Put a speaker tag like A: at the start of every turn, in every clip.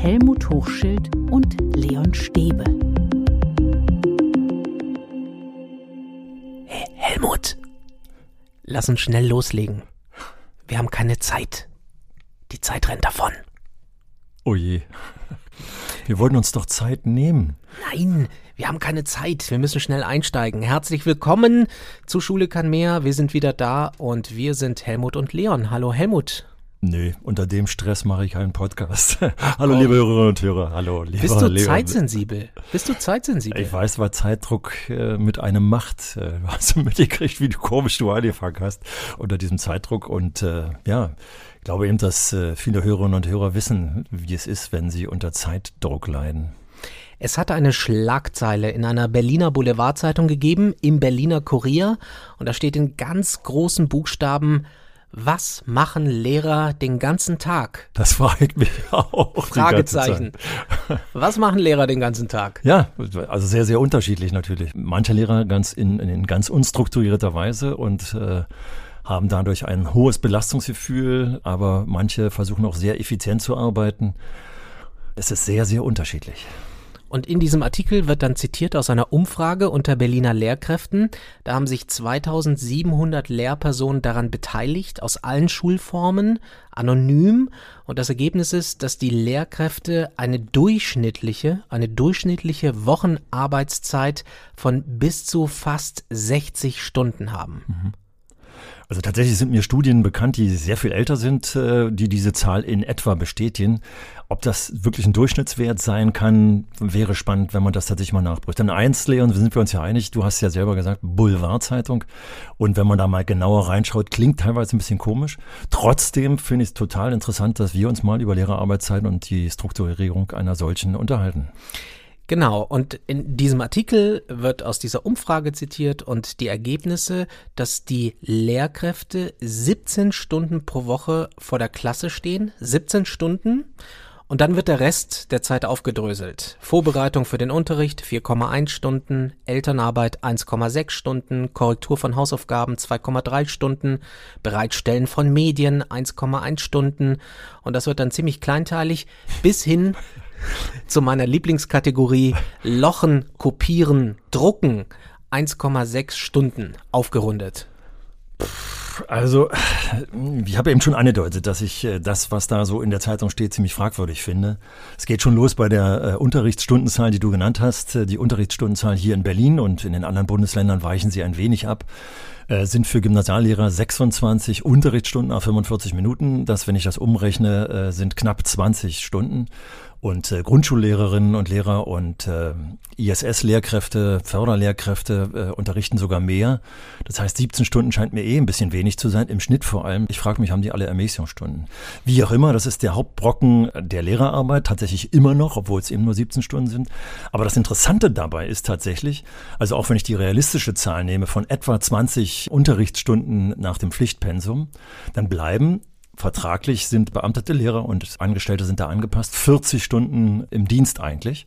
A: Helmut Hochschild und Leon Stäbe.
B: Hey, Helmut, lass uns schnell loslegen. Wir haben keine Zeit. Die Zeit rennt davon.
C: Oh je. Wir wollten uns doch Zeit nehmen.
B: Nein, wir haben keine Zeit. Wir müssen schnell einsteigen. Herzlich willkommen zu Schule kann mehr. Wir sind wieder da und wir sind Helmut und Leon. Hallo Helmut.
C: Nee, unter dem Stress mache ich keinen Podcast. Hallo, liebe Hörerinnen und Hörer. Hallo, lieber
B: Bist du
C: Leon.
B: zeitsensibel? Bist du zeitsensibel?
C: Ich weiß, was Zeitdruck äh, mit einem macht. Äh, du hast mitgekriegt, wie du komisch du angefangen hast unter diesem Zeitdruck. Und äh, ja, ich glaube eben, dass äh, viele Hörerinnen und Hörer wissen, wie es ist, wenn sie unter Zeitdruck leiden.
B: Es hatte eine Schlagzeile in einer Berliner Boulevardzeitung gegeben, im Berliner Kurier. Und da steht in ganz großen Buchstaben, was machen Lehrer den ganzen Tag?
C: Das fragt mich auch.
B: Fragezeichen. Was machen Lehrer den ganzen Tag?
C: Ja, also sehr, sehr unterschiedlich natürlich. Manche Lehrer ganz in, in ganz unstrukturierter Weise und äh, haben dadurch ein hohes Belastungsgefühl, aber manche versuchen auch sehr effizient zu arbeiten. Es ist sehr, sehr unterschiedlich.
B: Und in diesem Artikel wird dann zitiert aus einer Umfrage unter Berliner Lehrkräften. Da haben sich 2700 Lehrpersonen daran beteiligt, aus allen Schulformen, anonym. Und das Ergebnis ist, dass die Lehrkräfte eine durchschnittliche, eine durchschnittliche Wochenarbeitszeit von bis zu fast 60 Stunden haben.
C: Also tatsächlich sind mir Studien bekannt, die sehr viel älter sind, äh, die diese Zahl in etwa bestätigen. Ob das wirklich ein Durchschnittswert sein kann, wäre spannend, wenn man das tatsächlich mal nachprüft. Denn eins, Leon, sind wir uns ja einig, du hast ja selber gesagt, Boulevardzeitung. Und wenn man da mal genauer reinschaut, klingt teilweise ein bisschen komisch. Trotzdem finde ich es total interessant, dass wir uns mal über Lehrerarbeitszeiten und die Strukturierung einer solchen unterhalten.
B: Genau, und in diesem Artikel wird aus dieser Umfrage zitiert und die Ergebnisse, dass die Lehrkräfte 17 Stunden pro Woche vor der Klasse stehen, 17 Stunden, und dann wird der Rest der Zeit aufgedröselt. Vorbereitung für den Unterricht 4,1 Stunden, Elternarbeit 1,6 Stunden, Korrektur von Hausaufgaben 2,3 Stunden, Bereitstellen von Medien 1,1 Stunden und das wird dann ziemlich kleinteilig bis hin zu meiner Lieblingskategorie Lochen, Kopieren, Drucken 1,6 Stunden aufgerundet.
C: Also, ich habe eben schon angedeutet, dass ich äh, das, was da so in der Zeitung steht, ziemlich fragwürdig finde. Es geht schon los bei der äh, Unterrichtsstundenzahl, die du genannt hast. Äh, Die Unterrichtsstundenzahl hier in Berlin und in den anderen Bundesländern weichen sie ein wenig ab. Äh, sind für Gymnasiallehrer 26 Unterrichtsstunden auf 45 Minuten. Das, wenn ich das umrechne, äh, sind knapp 20 Stunden. Und äh, Grundschullehrerinnen und Lehrer und äh, ISS-Lehrkräfte, Förderlehrkräfte äh, unterrichten sogar mehr. Das heißt, 17 Stunden scheint mir eh ein bisschen wenig zu sein, im Schnitt vor allem. Ich frage mich, haben die alle Ermäßigungsstunden? Wie auch immer, das ist der Hauptbrocken der Lehrerarbeit, tatsächlich immer noch, obwohl es eben nur 17 Stunden sind. Aber das Interessante dabei ist tatsächlich, also auch wenn ich die realistische Zahl nehme von etwa 20 Unterrichtsstunden nach dem Pflichtpensum, dann bleiben vertraglich sind beamtete Lehrer und Angestellte sind da angepasst, 40 Stunden im Dienst eigentlich.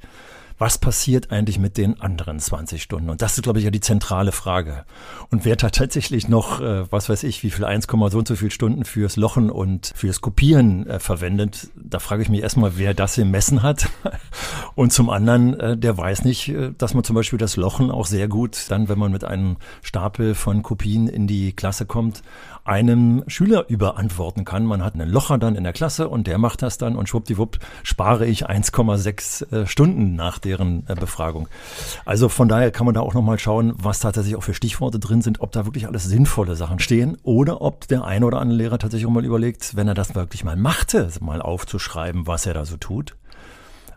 C: Was passiert eigentlich mit den anderen 20 Stunden? Und das ist, glaube ich, ja die zentrale Frage. Und wer da tatsächlich noch, äh, was weiß ich, wie viel 1, so und so viel Stunden fürs Lochen und fürs Kopieren äh, verwendet, da frage ich mich erstmal, wer das im Messen hat. Und zum anderen, äh, der weiß nicht, äh, dass man zum Beispiel das Lochen auch sehr gut dann, wenn man mit einem Stapel von Kopien in die Klasse kommt, einem Schüler überantworten kann. Man hat einen Locher dann in der Klasse und der macht das dann und schwuppdiwupp spare ich 1,6 äh, Stunden nach deren äh, Befragung. Also von daher kann man da auch nochmal schauen, was tatsächlich auch für Stichworte drin sind, ob da wirklich alles sinnvolle Sachen stehen oder ob der eine oder andere Lehrer tatsächlich auch mal überlegt, wenn er das wirklich mal machte, mal aufzuschreiben, was er da so tut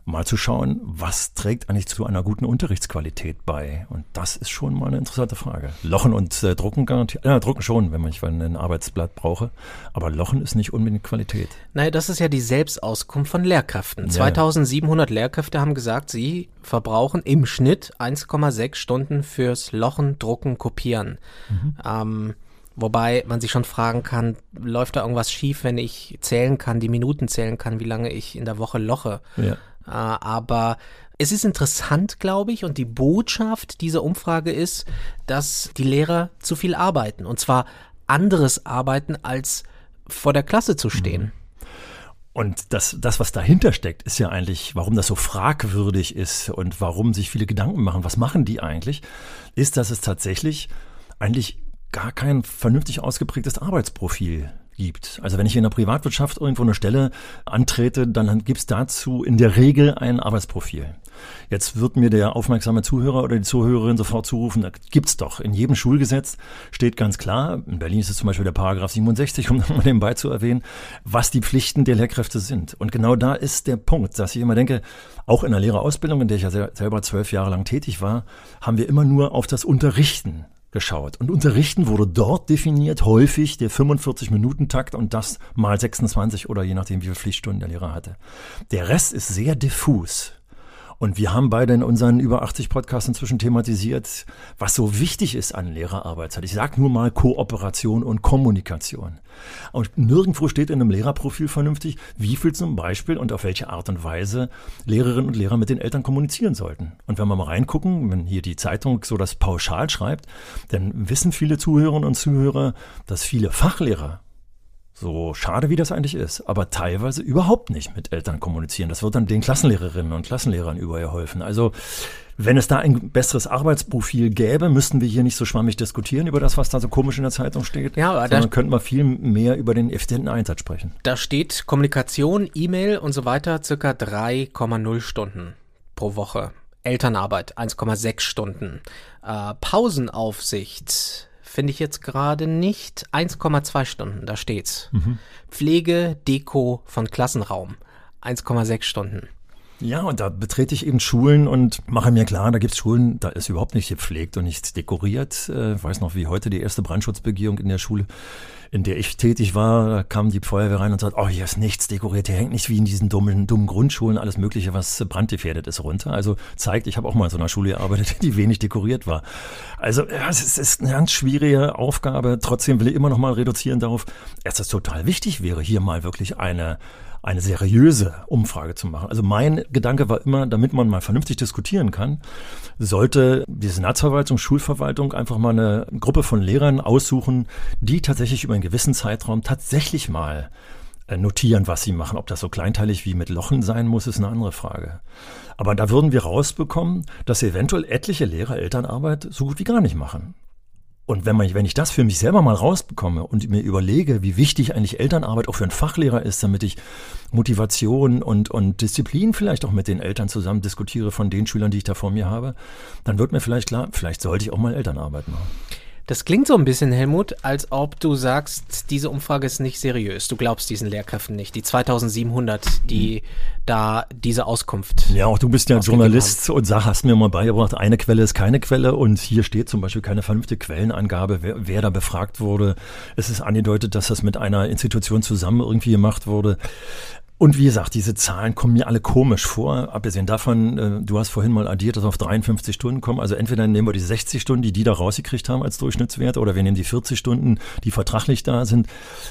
C: mal zu schauen, was trägt eigentlich zu einer guten Unterrichtsqualität bei? Und das ist schon mal eine interessante Frage. Lochen und äh, Drucken garantiert. Ja, Drucken schon, wenn man ich ein Arbeitsblatt brauche. Aber Lochen ist nicht unbedingt Qualität.
B: Naja, das ist ja die Selbstauskunft von Lehrkräften.
C: Ja.
B: 2700 Lehrkräfte haben gesagt, sie verbrauchen im Schnitt 1,6 Stunden fürs Lochen, Drucken, Kopieren. Ähm, wobei man sich schon fragen kann, läuft da irgendwas schief, wenn ich zählen kann, die Minuten zählen kann, wie lange ich in der Woche loche.
C: Ja.
B: Äh, aber es ist interessant, glaube ich, und die Botschaft dieser Umfrage ist, dass die Lehrer zu viel arbeiten. Und zwar anderes arbeiten, als vor der Klasse zu stehen.
C: Und das, das, was dahinter steckt, ist ja eigentlich, warum das so fragwürdig ist und warum sich viele Gedanken machen, was machen die eigentlich, ist, dass es tatsächlich eigentlich gar kein vernünftig ausgeprägtes Arbeitsprofil gibt. Also wenn ich in der Privatwirtschaft irgendwo eine Stelle antrete, dann gibt es dazu in der Regel ein Arbeitsprofil. Jetzt wird mir der aufmerksame Zuhörer oder die Zuhörerin sofort zurufen, da gibt's doch. In jedem Schulgesetz steht ganz klar, in Berlin ist es zum Beispiel der Paragraph 67, um mal nebenbei zu erwähnen, was die Pflichten der Lehrkräfte sind. Und genau da ist der Punkt, dass ich immer denke, auch in der Lehrerausbildung, in der ich ja selber zwölf Jahre lang tätig war, haben wir immer nur auf das Unterrichten geschaut. Und Unterrichten wurde dort definiert, häufig der 45-Minuten-Takt und das mal 26 oder je nachdem, wie viele Pflichtstunden der Lehrer hatte. Der Rest ist sehr diffus. Und wir haben beide in unseren über 80 Podcasts inzwischen thematisiert, was so wichtig ist an Lehrerarbeitszeit. Ich sage nur mal Kooperation und Kommunikation. Und nirgendwo steht in einem Lehrerprofil vernünftig, wie viel zum Beispiel und auf welche Art und Weise Lehrerinnen und Lehrer mit den Eltern kommunizieren sollten. Und wenn wir mal reingucken, wenn hier die Zeitung so das pauschal schreibt, dann wissen viele Zuhörerinnen und Zuhörer, dass viele Fachlehrer so schade wie das eigentlich ist, aber teilweise überhaupt nicht mit Eltern kommunizieren. Das wird dann den Klassenlehrerinnen und Klassenlehrern überhelfen. Also wenn es da ein besseres Arbeitsprofil gäbe, müssten wir hier nicht so schwammig diskutieren über das, was da so komisch in der Zeitung steht. Ja, aber sondern könnten wir viel mehr über den effizienten Einsatz sprechen.
B: Da steht Kommunikation, E-Mail und so weiter circa 3,0 Stunden pro Woche. Elternarbeit 1,6 Stunden. Äh, Pausenaufsicht finde ich jetzt gerade nicht. 1,2 Stunden, da steht's. Mhm. Pflege, Deko von Klassenraum. 1,6 Stunden.
C: Ja, und da betrete ich eben Schulen und mache mir klar, da gibt's Schulen, da ist überhaupt nicht gepflegt und nichts dekoriert. Äh, ich weiß noch, wie heute die erste Brandschutzbegehung in der Schule, in der ich tätig war, da kam die Feuerwehr rein und sagt, oh, hier ist nichts dekoriert, hier hängt nicht wie in diesen dummen, dummen Grundschulen alles Mögliche, was brandgefährdet ist, runter. Also zeigt, ich habe auch mal in so einer Schule gearbeitet, die wenig dekoriert war. Also ja, es ist eine ganz schwierige Aufgabe. Trotzdem will ich immer noch mal reduzieren darauf, dass es total wichtig wäre, hier mal wirklich eine eine seriöse Umfrage zu machen. Also mein Gedanke war immer, damit man mal vernünftig diskutieren kann, sollte die Senatsverwaltung, Schulverwaltung einfach mal eine Gruppe von Lehrern aussuchen, die tatsächlich über einen gewissen Zeitraum tatsächlich mal äh, notieren, was sie machen. Ob das so kleinteilig wie mit Lochen sein muss, ist eine andere Frage. Aber da würden wir rausbekommen, dass eventuell etliche Lehrer Elternarbeit so gut wie gar nicht machen. Und wenn, man, wenn ich das für mich selber mal rausbekomme und mir überlege, wie wichtig eigentlich Elternarbeit auch für einen Fachlehrer ist, damit ich Motivation und, und Disziplin vielleicht auch mit den Eltern zusammen diskutiere von den Schülern, die ich da vor mir habe, dann wird mir vielleicht klar, vielleicht sollte ich auch mal Elternarbeit machen.
B: Das klingt so ein bisschen, Helmut, als ob du sagst, diese Umfrage ist nicht seriös. Du glaubst diesen Lehrkräften nicht. Die 2700, die da diese Auskunft.
C: Ja, auch du bist ja Journalist haben. und sag, hast mir mal beigebracht, eine Quelle ist keine Quelle und hier steht zum Beispiel keine vernünftige Quellenangabe, wer, wer da befragt wurde. Es ist angedeutet, dass das mit einer Institution zusammen irgendwie gemacht wurde. Und wie gesagt, diese Zahlen kommen mir alle komisch vor. Abgesehen davon, äh, du hast vorhin mal addiert, dass wir auf 53 Stunden kommen. Also entweder nehmen wir die 60 Stunden, die die da rausgekriegt haben als Durchschnittswert, oder wir nehmen die 40 Stunden, die vertraglich da sind.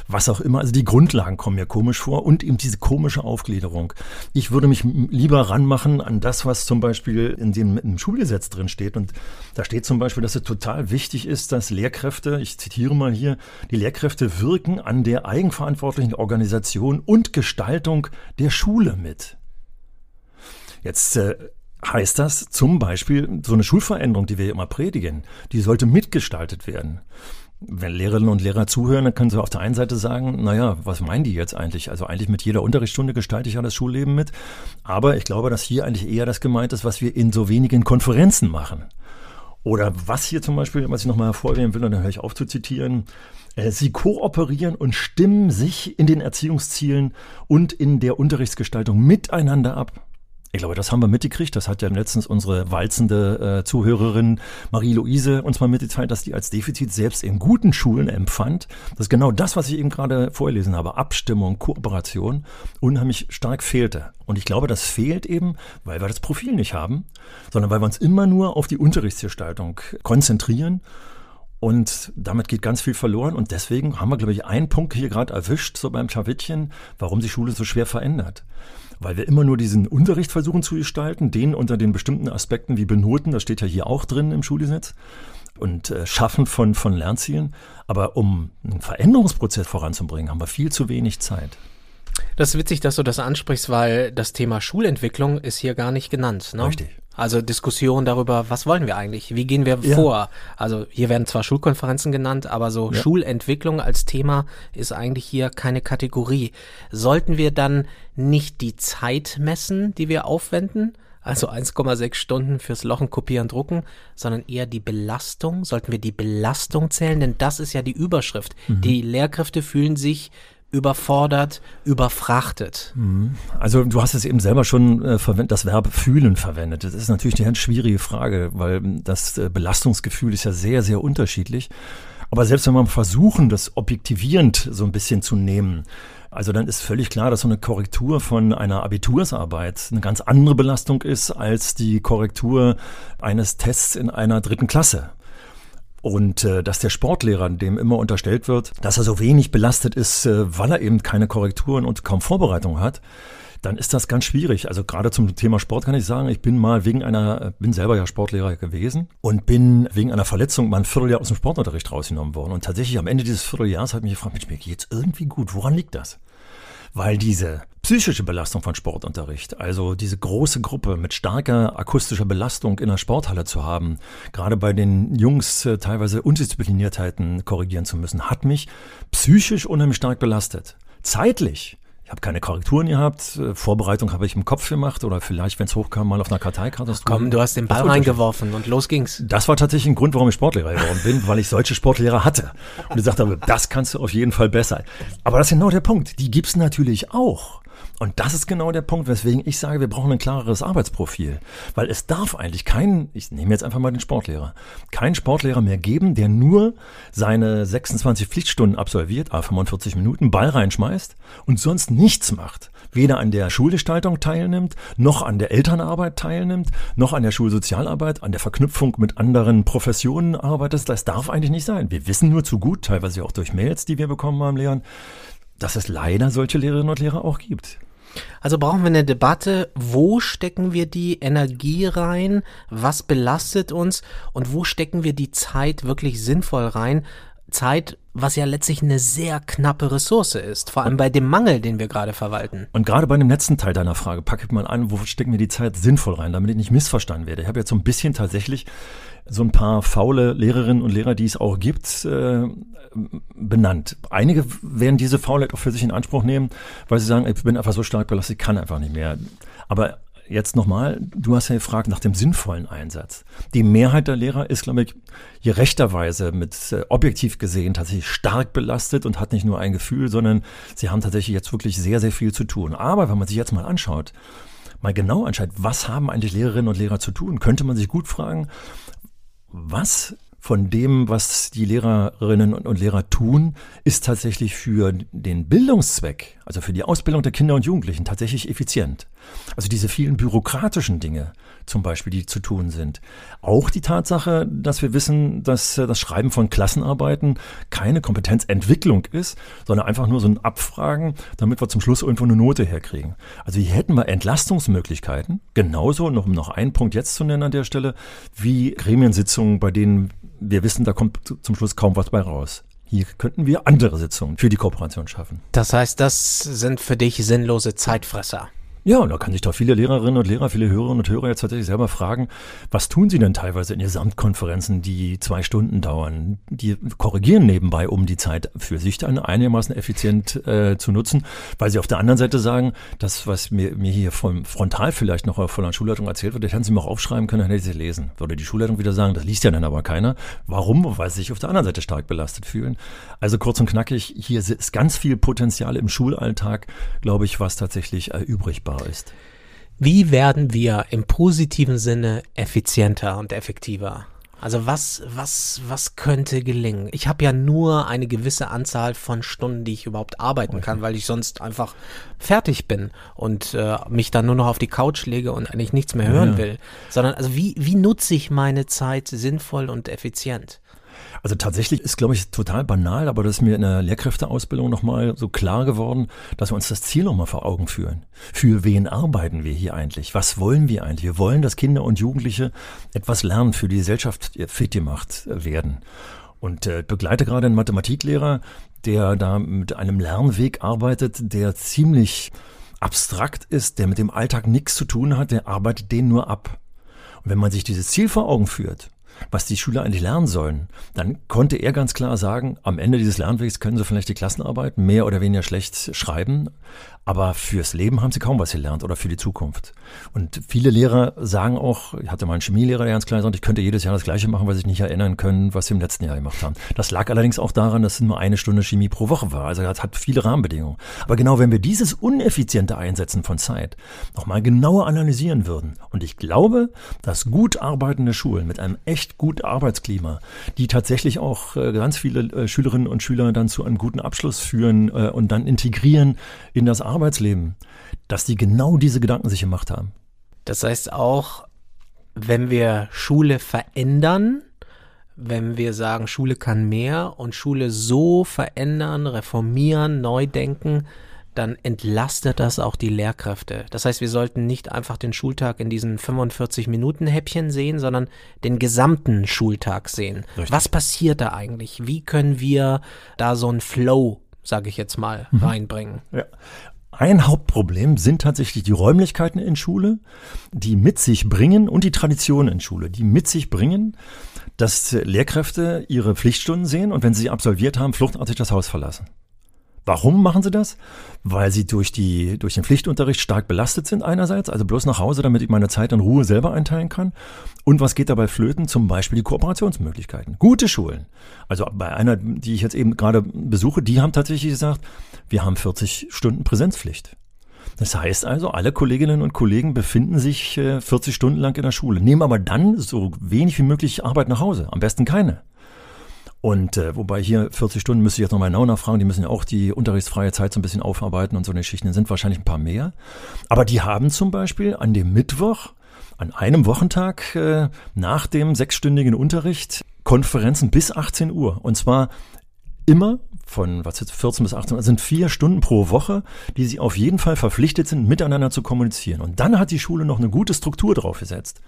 C: Was auch immer. Also die Grundlagen kommen mir komisch vor und eben diese komische Aufgliederung. Ich würde mich lieber ranmachen an das, was zum Beispiel in dem im Schulgesetz drin steht. Und da steht zum Beispiel, dass es total wichtig ist, dass Lehrkräfte, ich zitiere mal hier, die Lehrkräfte wirken an der eigenverantwortlichen Organisation und Gestaltung Gestaltung der Schule mit. Jetzt äh, heißt das zum Beispiel, so eine Schulveränderung, die wir immer predigen, die sollte mitgestaltet werden. Wenn Lehrerinnen und Lehrer zuhören, dann können sie auf der einen Seite sagen, naja, was meinen die jetzt eigentlich? Also eigentlich mit jeder Unterrichtsstunde gestalte ich ja das Schulleben mit. Aber ich glaube, dass hier eigentlich eher das gemeint ist, was wir in so wenigen Konferenzen machen. Oder was hier zum Beispiel, was ich nochmal hervorheben will, und dann höre ich auf zu zitieren, sie kooperieren und stimmen sich in den Erziehungszielen und in der Unterrichtsgestaltung miteinander ab. Ich glaube, das haben wir mitgekriegt. Das hat ja letztens unsere walzende äh, Zuhörerin Marie-Louise uns mal mitgeteilt, dass die als Defizit selbst in guten Schulen empfand. Das ist genau das, was ich eben gerade vorgelesen habe. Abstimmung, Kooperation unheimlich stark fehlte. Und ich glaube, das fehlt eben, weil wir das Profil nicht haben, sondern weil wir uns immer nur auf die Unterrichtsgestaltung konzentrieren und damit geht ganz viel verloren. Und deswegen haben wir, glaube ich, einen Punkt hier gerade erwischt, so beim Schawittchen, warum sich Schule so schwer verändert. Weil wir immer nur diesen Unterricht versuchen zu gestalten, den unter den bestimmten Aspekten wie Benoten, das steht ja hier auch drin im Schulgesetz, und äh, Schaffen von, von Lernzielen. Aber um einen Veränderungsprozess voranzubringen, haben wir viel zu wenig Zeit.
B: Das ist witzig, dass du das ansprichst, weil das Thema Schulentwicklung ist hier gar nicht genannt. Ne?
C: Richtig.
B: Also Diskussion darüber, was wollen wir eigentlich? Wie gehen wir
C: Ja.
B: vor? Also hier werden zwar Schulkonferenzen genannt, aber so
C: Ja.
B: Schulentwicklung als Thema ist eigentlich hier keine Kategorie. Sollten wir dann nicht die Zeit messen, die wir aufwenden? Also 1,6 Stunden fürs Lochen, Kopieren, Drucken, sondern eher die Belastung. Sollten wir die Belastung zählen? Denn das ist ja die Überschrift.
C: Mhm.
B: Die Lehrkräfte fühlen sich überfordert, überfrachtet.
C: Also du hast es eben selber schon äh, verwendet, das Verb fühlen verwendet. Das ist natürlich eine ganz schwierige Frage, weil das äh, Belastungsgefühl ist ja sehr, sehr unterschiedlich. Aber selbst wenn wir versuchen, das objektivierend so ein bisschen zu nehmen, also dann ist völlig klar, dass so eine Korrektur von einer Abitursarbeit eine ganz andere Belastung ist als die Korrektur eines Tests in einer dritten Klasse. Und äh, dass der Sportlehrer, dem immer unterstellt wird, dass er so wenig belastet ist, äh, weil er eben keine Korrekturen und kaum Vorbereitung hat, dann ist das ganz schwierig. Also gerade zum Thema Sport kann ich sagen, ich bin mal wegen einer, bin selber ja Sportlehrer gewesen und bin wegen einer Verletzung mal ein Vierteljahr aus dem Sportunterricht rausgenommen worden. Und tatsächlich am Ende dieses Vierteljahres ich mich gefragt, Mensch, mir geht's irgendwie gut. Woran liegt das? Weil diese psychische Belastung von Sportunterricht, also diese große Gruppe mit starker akustischer Belastung in der Sporthalle zu haben, gerade bei den Jungs äh, teilweise Undiszipliniertheiten korrigieren zu müssen, hat mich psychisch unheimlich stark belastet. Zeitlich. Ich habe keine Korrekturen gehabt, äh, Vorbereitung habe ich im Kopf gemacht oder vielleicht, wenn es hochkam, mal auf einer Karteikarte.
B: Komm, du hast den Ball reingeworfen und los ging's.
C: das war tatsächlich ein Grund, warum ich Sportlehrer geworden bin, weil ich solche Sportlehrer hatte. Und gesagt habe, das kannst du auf jeden Fall besser. Aber das ist genau der Punkt. Die gibt's natürlich auch. Und das ist genau der Punkt, weswegen ich sage, wir brauchen ein klareres Arbeitsprofil. Weil es darf eigentlich keinen, ich nehme jetzt einfach mal den Sportlehrer, keinen Sportlehrer mehr geben, der nur seine 26 Pflichtstunden absolviert, a 45 Minuten, Ball reinschmeißt und sonst nichts macht. Weder an der Schulgestaltung teilnimmt, noch an der Elternarbeit teilnimmt, noch an der Schulsozialarbeit, an der Verknüpfung mit anderen Professionen arbeitet. Das darf eigentlich nicht sein. Wir wissen nur zu gut, teilweise auch durch Mails, die wir bekommen haben, Lehrern, dass es leider solche Lehrerinnen und Lehrer auch gibt.
B: Also brauchen wir eine Debatte, wo stecken wir die Energie rein, was belastet uns und wo stecken wir die Zeit wirklich sinnvoll rein. Zeit, was ja letztlich eine sehr knappe Ressource ist, vor allem bei dem Mangel, den wir gerade verwalten.
C: Und gerade bei dem letzten Teil deiner Frage packe ich mal an, wo stecken wir die Zeit sinnvoll rein, damit ich nicht missverstanden werde. Ich habe jetzt so ein bisschen tatsächlich so ein paar faule Lehrerinnen und Lehrer, die es auch gibt, äh, benannt. Einige werden diese Faulheit auch für sich in Anspruch nehmen, weil sie sagen, ich bin einfach so stark belastet, ich kann einfach nicht mehr. Aber jetzt nochmal, du hast ja gefragt nach dem sinnvollen Einsatz. Die Mehrheit der Lehrer ist, glaube ich, gerechterweise mit äh, objektiv gesehen tatsächlich stark belastet und hat nicht nur ein Gefühl, sondern sie haben tatsächlich jetzt wirklich sehr, sehr viel zu tun. Aber wenn man sich jetzt mal anschaut, mal genau anschaut, was haben eigentlich Lehrerinnen und Lehrer zu tun, könnte man sich gut fragen, was von dem, was die Lehrerinnen und Lehrer tun, ist tatsächlich für den Bildungszweck, also für die Ausbildung der Kinder und Jugendlichen, tatsächlich effizient. Also diese vielen bürokratischen Dinge zum Beispiel, die zu tun sind. Auch die Tatsache, dass wir wissen, dass äh, das Schreiben von Klassenarbeiten keine Kompetenzentwicklung ist, sondern einfach nur so ein Abfragen, damit wir zum Schluss irgendwo eine Note herkriegen. Also hier hätten wir Entlastungsmöglichkeiten, genauso, noch, um noch einen Punkt jetzt zu nennen an der Stelle, wie Gremiensitzungen, bei denen wir wissen, da kommt zum Schluss kaum was bei raus. Hier könnten wir andere Sitzungen für die Kooperation schaffen.
B: Das heißt, das sind für dich sinnlose Zeitfresser.
C: Ja, und da kann sich doch viele Lehrerinnen und Lehrer, viele Hörerinnen und Hörer jetzt tatsächlich selber fragen, was tun sie denn teilweise in Gesamtkonferenzen, die zwei Stunden dauern? Die korrigieren nebenbei, um die Zeit für sich dann einigermaßen effizient äh, zu nutzen, weil sie auf der anderen Seite sagen, das, was mir, mir hier vom Frontal vielleicht noch von der Schulleitung erzählt wird, das hätten sie mir auch aufschreiben können, dann hätte ich sie lesen. Würde die Schulleitung wieder sagen, das liest ja dann aber keiner. Warum? Weil sie sich auf der anderen Seite stark belastet fühlen. Also kurz und knackig, hier ist ganz viel Potenzial im Schulalltag, glaube ich, was tatsächlich äh, übrig bleibt ist.
B: Wie werden wir im positiven Sinne effizienter und effektiver? Also was, was, was könnte gelingen? Ich habe ja nur eine gewisse Anzahl von Stunden, die ich überhaupt arbeiten kann, weil ich sonst einfach fertig bin und äh, mich dann nur noch auf die Couch lege und eigentlich nichts mehr hören
C: Ja.
B: will. Sondern also wie, wie nutze ich meine Zeit sinnvoll und effizient?
C: Also tatsächlich ist, glaube ich, total banal, aber das ist mir in der Lehrkräfteausbildung nochmal so klar geworden, dass wir uns das Ziel nochmal vor Augen führen. Für wen arbeiten wir hier eigentlich? Was wollen wir eigentlich? Wir wollen, dass Kinder und Jugendliche etwas lernen, für die Gesellschaft fit gemacht werden. Und äh, begleite gerade einen Mathematiklehrer, der da mit einem Lernweg arbeitet, der ziemlich abstrakt ist, der mit dem Alltag nichts zu tun hat, der arbeitet den nur ab. Und wenn man sich dieses Ziel vor Augen führt, was die Schüler eigentlich lernen sollen, dann konnte er ganz klar sagen, am Ende dieses Lernwegs können sie vielleicht die Klassenarbeit mehr oder weniger schlecht schreiben, aber fürs Leben haben sie kaum was gelernt oder für die Zukunft. Und viele Lehrer sagen auch, ich hatte mal einen Chemielehrer, der ganz klar sagt, ich könnte jedes Jahr das Gleiche machen, weil sie sich nicht erinnern können, was sie im letzten Jahr gemacht haben. Das lag allerdings auch daran, dass es nur eine Stunde Chemie pro Woche war. Also das hat viele Rahmenbedingungen. Aber genau wenn wir dieses uneffiziente Einsetzen von Zeit nochmal genauer analysieren würden, und ich glaube, dass gut arbeitende Schulen mit einem echt guten Arbeitsklima, die tatsächlich auch äh, ganz viele äh, Schülerinnen und Schüler dann zu einem guten Abschluss führen äh, und dann integrieren in das Arbeitsleben, Arbeitsleben, dass die genau diese Gedanken sich gemacht haben.
B: Das heißt auch, wenn wir Schule verändern, wenn wir sagen, Schule kann mehr und Schule so verändern, reformieren, neu denken, dann entlastet das auch die Lehrkräfte. Das heißt, wir sollten nicht einfach den Schultag in diesen 45 Minuten Häppchen sehen, sondern den gesamten Schultag sehen. Richtig. Was passiert da eigentlich? Wie können wir da so einen Flow, sage ich jetzt mal, mhm. reinbringen?
C: Ja. Ein Hauptproblem sind tatsächlich die Räumlichkeiten in Schule, die mit sich bringen und die Traditionen in Schule, die mit sich bringen, dass Lehrkräfte ihre Pflichtstunden sehen und wenn sie absolviert haben, fluchtartig das Haus verlassen. Warum machen sie das? Weil sie durch, die, durch den Pflichtunterricht stark belastet sind einerseits, also bloß nach Hause, damit ich meine Zeit in Ruhe selber einteilen kann. Und was geht dabei flöten? Zum Beispiel die Kooperationsmöglichkeiten. Gute Schulen. Also bei einer, die ich jetzt eben gerade besuche, die haben tatsächlich gesagt, wir haben 40 Stunden Präsenzpflicht. Das heißt also, alle Kolleginnen und Kollegen befinden sich 40 äh, Stunden lang in der Schule, nehmen aber dann so wenig wie möglich Arbeit nach Hause. Am besten keine. Und äh, wobei hier 40 Stunden müsste ich jetzt nochmal genau nachfragen, die müssen ja auch die unterrichtsfreie Zeit so ein bisschen aufarbeiten und so eine Geschichten sind wahrscheinlich ein paar mehr. Aber die haben zum Beispiel an dem Mittwoch, an einem Wochentag äh, nach dem sechsstündigen Unterricht Konferenzen bis 18 Uhr. Und zwar immer von was jetzt 14 bis 18 sind vier Stunden pro Woche, die sie auf jeden Fall verpflichtet sind, miteinander zu kommunizieren. Und dann hat die Schule noch eine gute Struktur drauf gesetzt.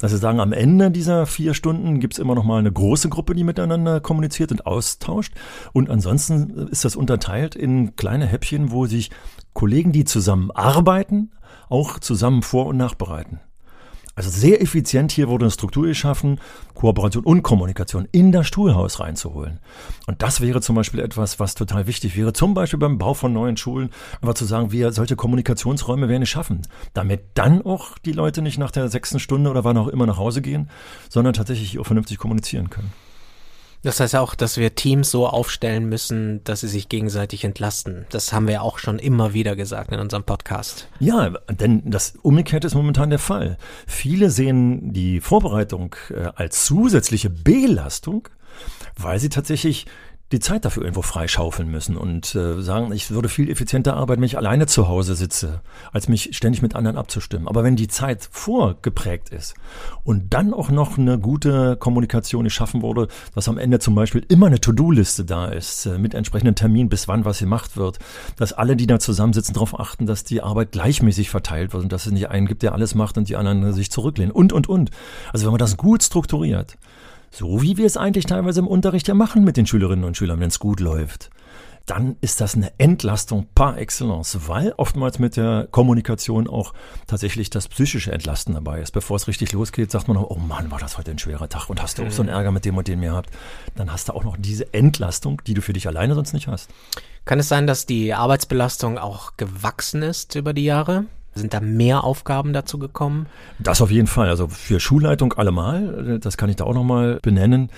C: Dass sie sagen, am Ende dieser vier Stunden gibt es immer noch mal eine große Gruppe, die miteinander kommuniziert und austauscht. Und ansonsten ist das unterteilt in kleine Häppchen, wo sich Kollegen, die zusammen arbeiten, auch zusammen vor- und nachbereiten. Also sehr effizient hier wurde eine Struktur geschaffen, Kooperation und Kommunikation in das Schulhaus reinzuholen. Und das wäre zum Beispiel etwas, was total wichtig wäre, zum Beispiel beim Bau von neuen Schulen, aber zu sagen, wir solche Kommunikationsräume werden schaffen, damit dann auch die Leute nicht nach der sechsten Stunde oder wann auch immer nach Hause gehen, sondern tatsächlich auch vernünftig kommunizieren können.
B: Das heißt auch, dass wir Teams so aufstellen müssen, dass sie sich gegenseitig entlasten. Das haben wir auch schon immer wieder gesagt in unserem Podcast.
C: Ja, denn das Umgekehrte ist momentan der Fall. Viele sehen die Vorbereitung äh, als zusätzliche Belastung, weil sie tatsächlich die Zeit dafür irgendwo freischaufeln müssen und äh, sagen, ich würde viel effizienter arbeiten, wenn ich alleine zu Hause sitze, als mich ständig mit anderen abzustimmen. Aber wenn die Zeit vorgeprägt ist und dann auch noch eine gute Kommunikation geschaffen wurde, dass am Ende zum Beispiel immer eine To-Do-Liste da ist, äh, mit entsprechenden Termin, bis wann was gemacht wird, dass alle, die da zusammensitzen, darauf achten, dass die Arbeit gleichmäßig verteilt wird und dass es nicht einen gibt, der alles macht und die anderen sich zurücklehnen und, und, und. Also wenn man das gut strukturiert, so wie wir es eigentlich teilweise im Unterricht ja machen mit den Schülerinnen und Schülern, wenn es gut läuft. Dann ist das eine Entlastung par excellence, weil oftmals mit der Kommunikation auch tatsächlich das psychische Entlasten dabei ist. Bevor es richtig losgeht, sagt man noch, oh Mann, war das heute ein schwerer Tag und hast du auch so einen mhm. Ärger mit dem und dem gehabt. Dann hast du auch noch diese Entlastung, die du für dich alleine sonst nicht hast.
B: Kann es sein, dass die Arbeitsbelastung auch gewachsen ist über die Jahre? Sind da mehr Aufgaben dazu gekommen?
C: Das auf jeden Fall. Also für Schulleitung allemal, das kann ich da auch nochmal benennen.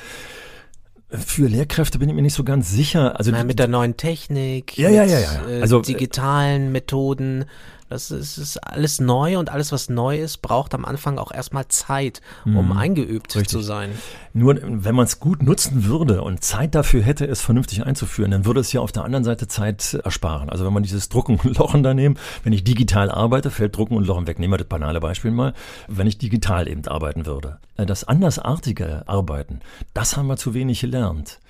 C: Für Lehrkräfte bin ich mir nicht so ganz sicher.
B: Also Na, mit der neuen Technik,
C: ja, ja, ja, ja.
B: Äh, also digitalen Methoden. Das ist, ist, alles neu und alles, was neu ist, braucht am Anfang auch erstmal Zeit, um mhm, eingeübt richtig. zu sein.
C: Nur wenn man es gut nutzen würde und Zeit dafür hätte, es vernünftig einzuführen, dann würde es ja auf der anderen Seite Zeit ersparen. Also wenn man dieses Drucken und Lochen da nehmen, wenn ich digital arbeite, fällt Drucken und Lochen weg. Nehmen wir das banale Beispiel mal, wenn ich digital eben arbeiten würde. Äh, das andersartige Arbeiten, das haben wir zu wenig gelernt.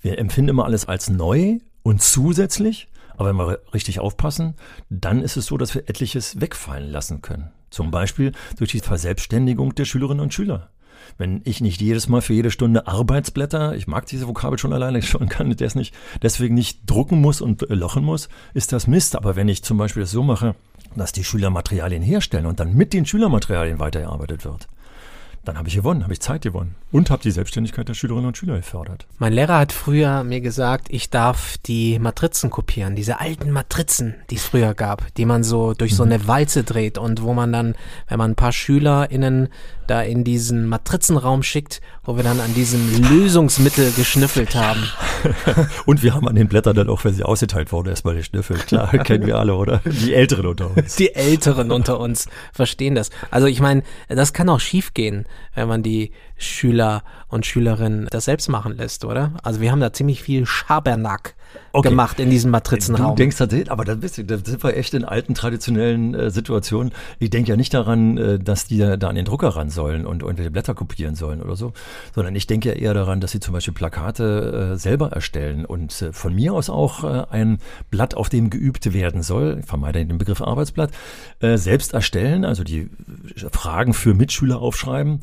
C: Wir empfinden immer alles als neu und zusätzlich aber wenn wir richtig aufpassen, dann ist es so, dass wir etliches wegfallen lassen können. Zum Beispiel durch die Verselbstständigung der Schülerinnen und Schüler. Wenn ich nicht jedes Mal für jede Stunde Arbeitsblätter, ich mag diese Vokabel schon alleine, schon kann das nicht, deswegen nicht drucken muss und lochen muss, ist das Mist. Aber wenn ich zum Beispiel das so mache, dass die Schüler Materialien herstellen und dann mit den Schülermaterialien weitergearbeitet wird, dann habe ich gewonnen, habe ich Zeit gewonnen und habe die Selbstständigkeit der Schülerinnen und Schüler gefördert.
B: Mein Lehrer hat früher mir gesagt, ich darf die Matrizen kopieren, diese alten Matrizen, die es früher gab, die man so durch so mhm. eine Walze dreht und wo man dann, wenn man ein paar SchülerInnen da in diesen Matrizenraum schickt, wo wir dann an diesem Lösungsmittel geschnüffelt haben.
C: und wir haben an den Blättern dann auch, wenn sie ausgeteilt wurden, erstmal geschnüffelt. Klar, kennen wir alle, oder? Die Älteren unter uns.
B: Die Älteren unter uns verstehen das. Also ich meine, das kann auch schiefgehen, wenn man die Schüler und Schülerinnen das selbst machen lässt, oder? Also wir haben da ziemlich viel Schabernack okay. gemacht in diesem Matrizenraum.
C: Du denkst tatsächlich, aber da, bist da sind wir echt in alten traditionellen äh, Situationen. Ich denke ja nicht daran, äh, dass die da an den Drucker ran sollen und irgendwelche Blätter kopieren sollen oder so, sondern ich denke ja eher daran, dass sie zum Beispiel Plakate äh, selber erstellen und äh, von mir aus auch äh, ein Blatt, auf dem geübt werden soll, ich vermeide den Begriff Arbeitsblatt, äh, selbst erstellen, also die Fragen für Mitschüler aufschreiben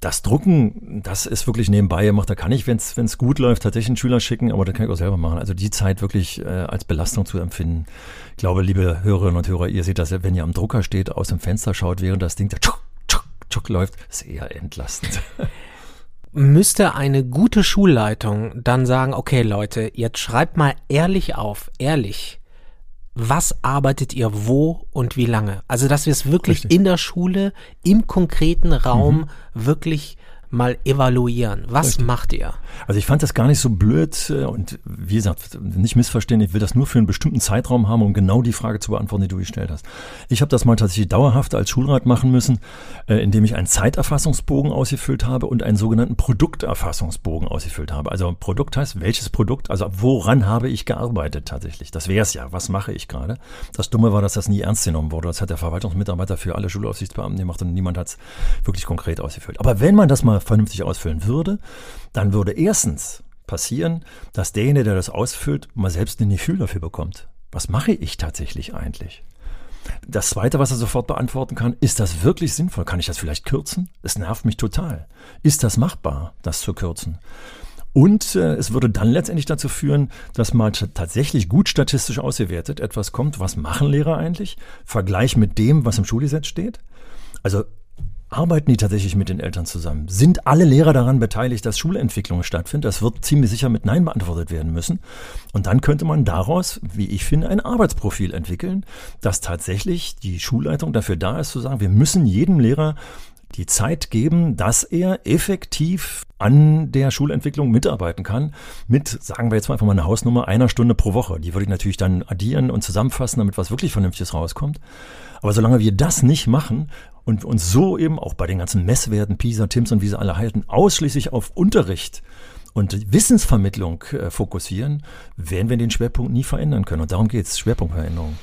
C: das Drucken, das ist wirklich nebenbei gemacht. Da kann ich, wenn es gut läuft, tatsächlich einen Schüler schicken, aber da kann ich auch selber machen. Also die Zeit wirklich äh, als Belastung zu empfinden. Ich glaube, liebe Hörerinnen und Hörer, ihr seht das, wenn ihr am Drucker steht, aus dem Fenster schaut, während das Ding da tschuk, tschuk, tschuk läuft, ist eher entlastend.
B: Müsste eine gute Schulleitung dann sagen, okay Leute, jetzt schreibt mal ehrlich auf, ehrlich, was arbeitet ihr wo und wie lange? Also, dass wir es wirklich Richtig. in der Schule, im konkreten Raum mhm. wirklich mal evaluieren. Was Richtig. macht ihr?
C: Also ich fand das gar nicht so blöd äh, und wie gesagt, nicht missverstehen, ich will das nur für einen bestimmten Zeitraum haben, um genau die Frage zu beantworten, die du gestellt hast. Ich habe das mal tatsächlich dauerhaft als Schulrat machen müssen, äh, indem ich einen Zeiterfassungsbogen ausgefüllt habe und einen sogenannten Produkterfassungsbogen ausgefüllt habe. Also Produkt heißt, welches Produkt, also woran habe ich gearbeitet tatsächlich? Das wäre es ja, was mache ich gerade? Das Dumme war, dass das nie ernst genommen wurde. Das hat der Verwaltungsmitarbeiter für alle Schulaufsichtsbeamten gemacht und niemand hat es wirklich konkret ausgefüllt. Aber wenn man das mal vernünftig ausfüllen würde, dann würde erstens passieren, dass derjenige, der das ausfüllt, mal selbst ein Gefühl dafür bekommt. Was mache ich tatsächlich eigentlich? Das Zweite, was er sofort beantworten kann, ist das wirklich sinnvoll? Kann ich das vielleicht kürzen? Es nervt mich total. Ist das machbar, das zu kürzen? Und äh, es würde dann letztendlich dazu führen, dass mal tatsächlich gut statistisch ausgewertet etwas kommt, was machen Lehrer eigentlich? Vergleich mit dem, was im Schulgesetz steht. Also Arbeiten die tatsächlich mit den Eltern zusammen? Sind alle Lehrer daran beteiligt, dass Schulentwicklung stattfindet? Das wird ziemlich sicher mit Nein beantwortet werden müssen. Und dann könnte man daraus, wie ich finde, ein Arbeitsprofil entwickeln, dass tatsächlich die Schulleitung dafür da ist, zu sagen, wir müssen jedem Lehrer die Zeit geben, dass er effektiv an der Schulentwicklung mitarbeiten kann, mit, sagen wir jetzt mal einfach mal eine Hausnummer, einer Stunde pro Woche. Die würde ich natürlich dann addieren und zusammenfassen, damit was wirklich Vernünftiges rauskommt. Aber solange wir das nicht machen, und uns so eben auch bei den ganzen Messwerten, PISA, TIMS und wie sie alle halten, ausschließlich auf Unterricht und Wissensvermittlung äh, fokussieren, werden wir den Schwerpunkt nie verändern können. Und darum geht es, Schwerpunktveränderung.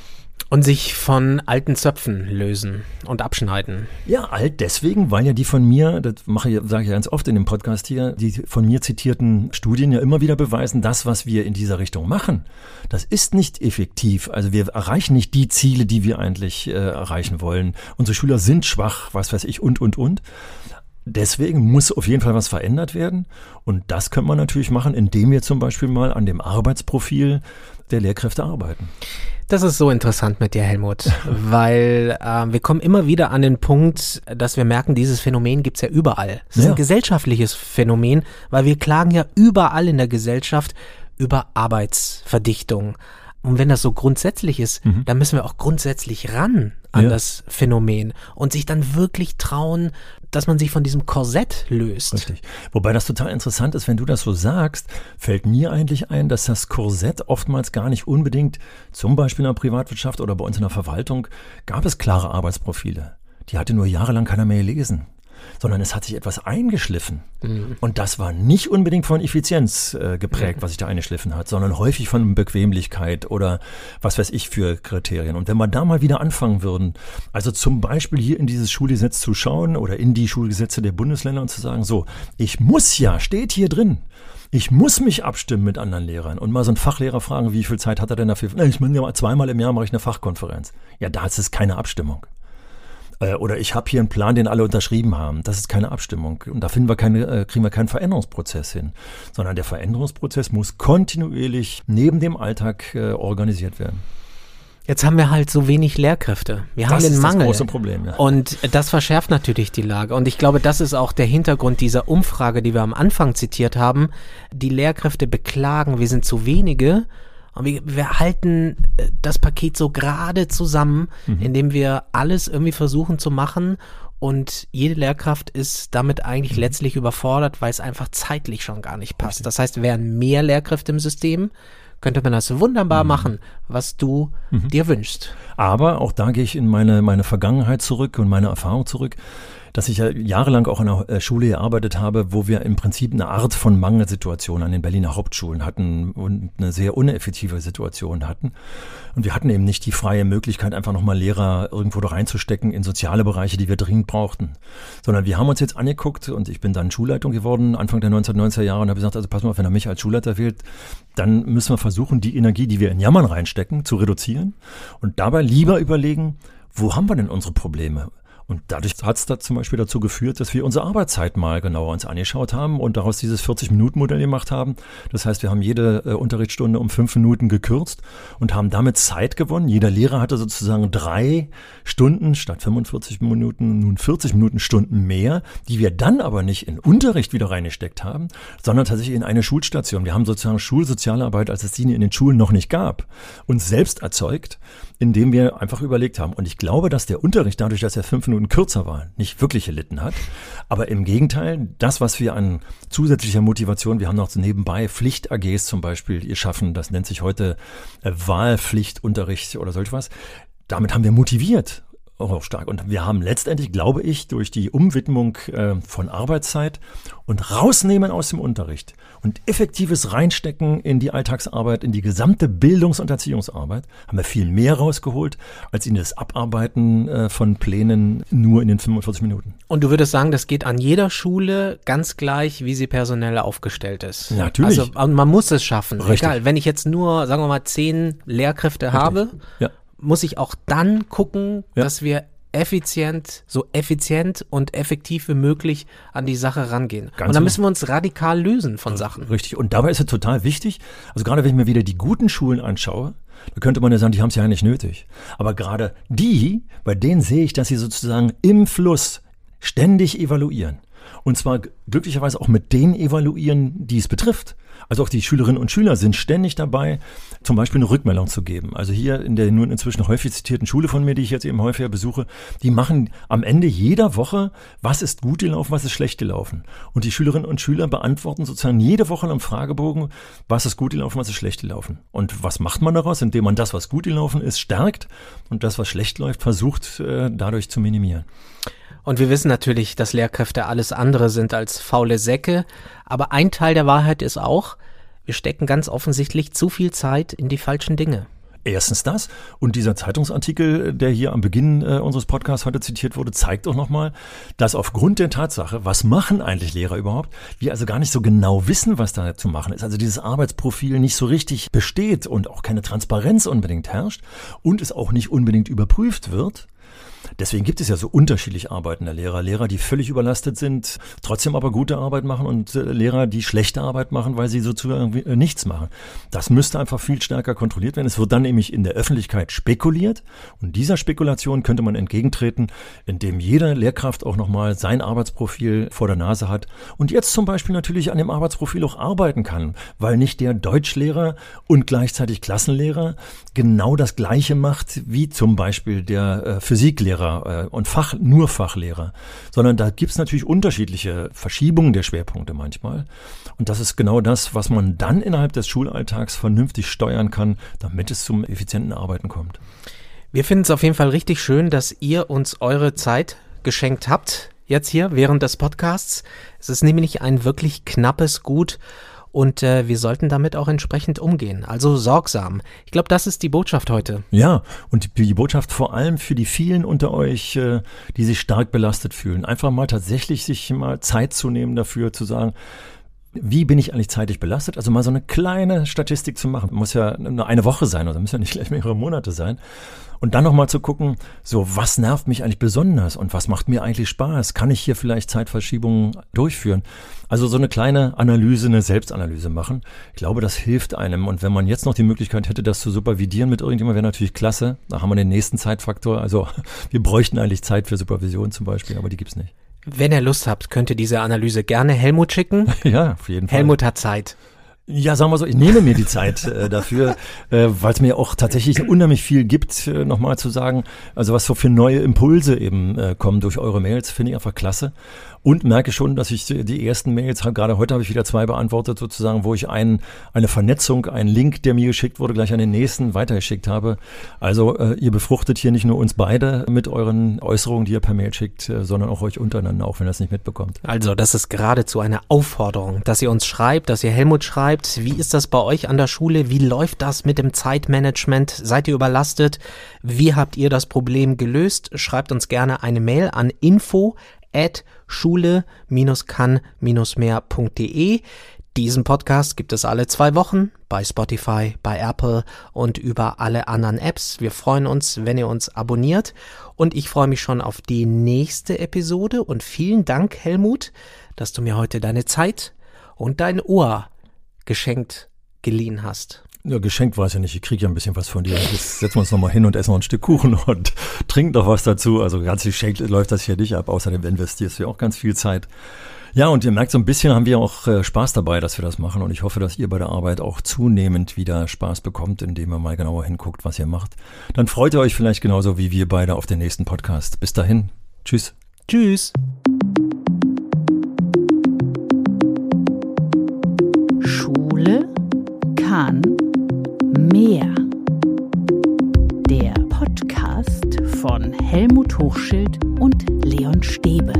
B: Und sich von alten Zöpfen lösen und abschneiden.
C: Ja, alt deswegen, weil ja die von mir, das mache ich, sage ich ganz oft in dem Podcast hier, die von mir zitierten Studien ja immer wieder beweisen, das, was wir in dieser Richtung machen, das ist nicht effektiv. Also wir erreichen nicht die Ziele, die wir eigentlich äh, erreichen wollen. Unsere Schüler sind schwach, was weiß ich, und, und, und. Deswegen muss auf jeden Fall was verändert werden. Und das können wir natürlich machen, indem wir zum Beispiel mal an dem Arbeitsprofil der Lehrkräfte arbeiten.
B: Das ist so interessant mit dir, Helmut, weil äh, wir kommen immer wieder an den Punkt, dass wir merken, dieses Phänomen gibt's ja überall. Es ist ja. ein gesellschaftliches Phänomen, weil wir klagen ja überall in der Gesellschaft über Arbeitsverdichtung. Und wenn das so grundsätzlich ist, mhm. dann müssen wir auch grundsätzlich ran an ja. das Phänomen und sich dann wirklich trauen, dass man sich von diesem Korsett löst.
C: Richtig. Wobei das total interessant ist, wenn du das so sagst, fällt mir eigentlich ein, dass das Korsett oftmals gar nicht unbedingt, zum Beispiel in der Privatwirtschaft oder bei uns in der Verwaltung, gab es klare Arbeitsprofile. Die hatte nur jahrelang keiner mehr gelesen sondern es hat sich etwas eingeschliffen. Mhm. Und das war nicht unbedingt von Effizienz äh, geprägt, was sich da eingeschliffen hat, sondern häufig von Bequemlichkeit oder was weiß ich für Kriterien. Und wenn wir da mal wieder anfangen würden, also zum Beispiel hier in dieses Schulgesetz zu schauen oder in die Schulgesetze der Bundesländer und zu sagen, so, ich muss ja, steht hier drin, ich muss mich abstimmen mit anderen Lehrern und mal so einen Fachlehrer fragen, wie viel Zeit hat er denn dafür? Ich meine, zweimal im Jahr mache ich eine Fachkonferenz. Ja, da ist es keine Abstimmung. Äh, oder ich habe hier einen Plan, den alle unterschrieben haben. Das ist keine Abstimmung. Und da finden wir keine, äh, kriegen wir keinen Veränderungsprozess hin. Sondern der Veränderungsprozess muss kontinuierlich neben dem Alltag äh, organisiert werden.
B: Jetzt haben wir halt so wenig Lehrkräfte. Wir
C: das
B: haben den
C: ist
B: Mangel.
C: Das große Problem, ja.
B: Und das verschärft natürlich die Lage. Und ich glaube, das ist auch der Hintergrund dieser Umfrage, die wir am Anfang zitiert haben. Die Lehrkräfte beklagen, wir sind zu wenige. Und wir, wir halten äh, das Paket so gerade zusammen, mhm. indem wir alles irgendwie versuchen zu machen. Und jede Lehrkraft ist damit eigentlich mhm. letztlich überfordert, weil es einfach zeitlich schon gar nicht passt. Das heißt, wären mehr Lehrkräfte im System, könnte man das wunderbar mhm. machen, was du mhm. dir wünschst.
C: Aber auch da gehe ich in meine, meine Vergangenheit zurück und meine Erfahrung zurück dass ich ja jahrelang auch in einer äh, Schule gearbeitet habe, wo wir im Prinzip eine Art von Mangelsituation an den Berliner Hauptschulen hatten und eine sehr uneffektive Situation hatten. Und wir hatten eben nicht die freie Möglichkeit, einfach nochmal Lehrer irgendwo da reinzustecken in soziale Bereiche, die wir dringend brauchten. Sondern wir haben uns jetzt angeguckt und ich bin dann Schulleitung geworden, Anfang der 1990er Jahre und habe gesagt, also pass mal wenn er mich als Schulleiter wählt, dann müssen wir versuchen, die Energie, die wir in Jammern reinstecken, zu reduzieren und dabei lieber überlegen, wo haben wir denn unsere Probleme? Und dadurch hat es da zum Beispiel dazu geführt, dass wir unsere Arbeitszeit mal genauer uns angeschaut haben und daraus dieses 40-Minuten-Modell gemacht haben. Das heißt, wir haben jede äh, Unterrichtsstunde um fünf Minuten gekürzt und haben damit Zeit gewonnen. Jeder Lehrer hatte sozusagen drei Stunden statt 45 Minuten nun 40 Minuten Stunden mehr, die wir dann aber nicht in Unterricht wieder reingesteckt haben, sondern tatsächlich in eine Schulstation. Wir haben sozusagen Schulsozialarbeit, als es die in den Schulen noch nicht gab, uns selbst erzeugt, indem wir einfach überlegt haben. Und ich glaube, dass der Unterricht dadurch, dass er fünf Minuten Minuten kürzer war, nicht wirklich gelitten hat. Aber im Gegenteil, das, was wir an zusätzlicher Motivation, wir haben noch nebenbei Pflicht-AGs zum Beispiel ihr schaffen, das nennt sich heute äh, Wahlpflichtunterricht oder solch was. Damit haben wir motiviert auch stark. Und wir haben letztendlich, glaube ich, durch die Umwidmung äh, von Arbeitszeit und rausnehmen aus dem Unterricht und effektives Reinstecken in die Alltagsarbeit, in die gesamte Bildungs- und Erziehungsarbeit, haben wir viel mehr rausgeholt, als in das Abarbeiten äh, von Plänen nur in den 45 Minuten.
B: Und du würdest sagen, das geht an jeder Schule ganz gleich, wie sie personell aufgestellt ist.
C: Natürlich.
B: Also man muss es schaffen. Richtig. Egal, wenn ich jetzt nur, sagen wir mal, zehn Lehrkräfte Richtig. habe, ja muss ich auch dann gucken, ja. dass wir effizient, so effizient und effektiv wie möglich an die Sache rangehen. Ganz und dann müssen wir uns radikal lösen von Sachen.
C: Richtig. Und dabei ist es total wichtig, also gerade wenn ich mir wieder die guten Schulen anschaue, da könnte man ja sagen, die haben es ja nicht nötig. Aber gerade die, bei denen sehe ich, dass sie sozusagen im Fluss ständig evaluieren. Und zwar glücklicherweise auch mit denen evaluieren, die es betrifft. Also auch die Schülerinnen und Schüler sind ständig dabei, zum Beispiel eine Rückmeldung zu geben. Also hier in der nun inzwischen häufig zitierten Schule von mir, die ich jetzt eben häufiger besuche, die machen am Ende jeder Woche, was ist gut gelaufen, was ist schlecht gelaufen. Und die Schülerinnen und Schüler beantworten sozusagen jede Woche am Fragebogen, was ist gut gelaufen, was ist schlecht gelaufen. Und was macht man daraus? Indem man das, was gut gelaufen ist, stärkt und das, was schlecht läuft, versucht äh, dadurch zu minimieren.
B: Und wir wissen natürlich, dass Lehrkräfte alles andere sind als faule Säcke. Aber ein Teil der Wahrheit ist auch, wir stecken ganz offensichtlich zu viel Zeit in die falschen Dinge.
C: Erstens das. Und dieser Zeitungsartikel, der hier am Beginn äh, unseres Podcasts heute zitiert wurde, zeigt auch nochmal, dass aufgrund der Tatsache, was machen eigentlich Lehrer überhaupt, wir also gar nicht so genau wissen, was da zu machen ist. Also dieses Arbeitsprofil nicht so richtig besteht und auch keine Transparenz unbedingt herrscht und es auch nicht unbedingt überprüft wird. Deswegen gibt es ja so unterschiedlich arbeitende Lehrer. Lehrer, die völlig überlastet sind, trotzdem aber gute Arbeit machen und äh, Lehrer, die schlechte Arbeit machen, weil sie sozusagen äh, nichts machen. Das müsste einfach viel stärker kontrolliert werden. Es wird dann nämlich in der Öffentlichkeit spekuliert und dieser Spekulation könnte man entgegentreten, indem jede Lehrkraft auch nochmal sein Arbeitsprofil vor der Nase hat und jetzt zum Beispiel natürlich an dem Arbeitsprofil auch arbeiten kann, weil nicht der Deutschlehrer und gleichzeitig Klassenlehrer genau das Gleiche macht wie zum Beispiel der äh, Physiklehrer Fachlehrer äh, und Fach, nur Fachlehrer, sondern da gibt es natürlich unterschiedliche Verschiebungen der Schwerpunkte manchmal. Und das ist genau das, was man dann innerhalb des Schulalltags vernünftig steuern kann, damit es zum effizienten Arbeiten kommt.
B: Wir finden es auf jeden Fall richtig schön, dass ihr uns eure Zeit geschenkt habt, jetzt hier während des Podcasts. Es ist nämlich ein wirklich knappes Gut und äh, wir sollten damit auch entsprechend umgehen. Also sorgsam. Ich glaube, das ist die Botschaft heute.
C: Ja, und die, Botschaft vor allem für die vielen unter euch, äh, die sich stark belastet fühlen. Einfach mal tatsächlich sich mal Zeit zu nehmen dafür, zu sagen, wie bin ich eigentlich zeitlich belastet? Also mal so eine kleine Statistik zu machen. Muss ja nur eine Woche sein oder müssen ja nicht gleich mehrere Monate sein. Und dann nochmal zu gucken, so was nervt mich eigentlich besonders und was macht mir eigentlich Spaß? Kann ich hier vielleicht Zeitverschiebungen durchführen? Also so eine kleine Analyse, eine Selbstanalyse machen. Ich glaube, das hilft einem. Und wenn man jetzt noch die Möglichkeit hätte, das zu supervidieren mit irgendjemandem, wäre natürlich klasse. Da haben wir den nächsten Zeitfaktor. Also wir bräuchten eigentlich Zeit für Supervision zum Beispiel, aber die gibt's nicht.
B: Wenn ihr Lust habt, könnt ihr diese Analyse gerne Helmut schicken.
C: Ja, auf jeden Fall.
B: Helmut hat Zeit.
C: Ja, sagen wir so, ich nehme mir die Zeit äh, dafür, äh, weil es mir auch tatsächlich unheimlich viel gibt, äh, nochmal zu sagen. Also was so für neue Impulse eben äh, kommen durch eure Mails, finde ich einfach klasse und merke schon, dass ich die ersten Mails, gerade heute habe ich wieder zwei beantwortet, sozusagen, wo ich ein, eine Vernetzung, einen Link, der mir geschickt wurde, gleich an den nächsten weitergeschickt habe. Also äh, ihr befruchtet hier nicht nur uns beide mit euren Äußerungen, die ihr per Mail schickt, äh, sondern auch euch untereinander, auch wenn ihr das nicht mitbekommt.
B: Also das ist geradezu eine Aufforderung, dass ihr uns schreibt, dass ihr Helmut schreibt. Wie ist das bei euch an der Schule? Wie läuft das mit dem Zeitmanagement? Seid ihr überlastet? Wie habt ihr das Problem gelöst? Schreibt uns gerne eine Mail an info at schule-kann-mehr.de. Diesen Podcast gibt es alle zwei Wochen bei Spotify, bei Apple und über alle anderen Apps. Wir freuen uns, wenn ihr uns abonniert und ich freue mich schon auf die nächste Episode und vielen Dank, Helmut, dass du mir heute deine Zeit und dein Ohr geschenkt geliehen hast.
C: Ja, geschenkt es ja nicht. Ich kriege ja ein bisschen was von dir. Jetzt setzen wir uns nochmal hin und essen noch ein Stück Kuchen und trinken doch was dazu. Also ganz geschenkt läuft das hier nicht ab. Außerdem investierst du ja auch ganz viel Zeit. Ja, und ihr merkt so ein bisschen haben wir auch äh, Spaß dabei, dass wir das machen. Und ich hoffe, dass ihr bei der Arbeit auch zunehmend wieder Spaß bekommt, indem ihr mal genauer hinguckt, was ihr macht. Dann freut ihr euch vielleicht genauso wie wir beide auf den nächsten Podcast. Bis dahin. Tschüss.
B: Tschüss.
A: Schule kann mehr. Der Podcast von Helmut Hochschild und Leon Stäbe.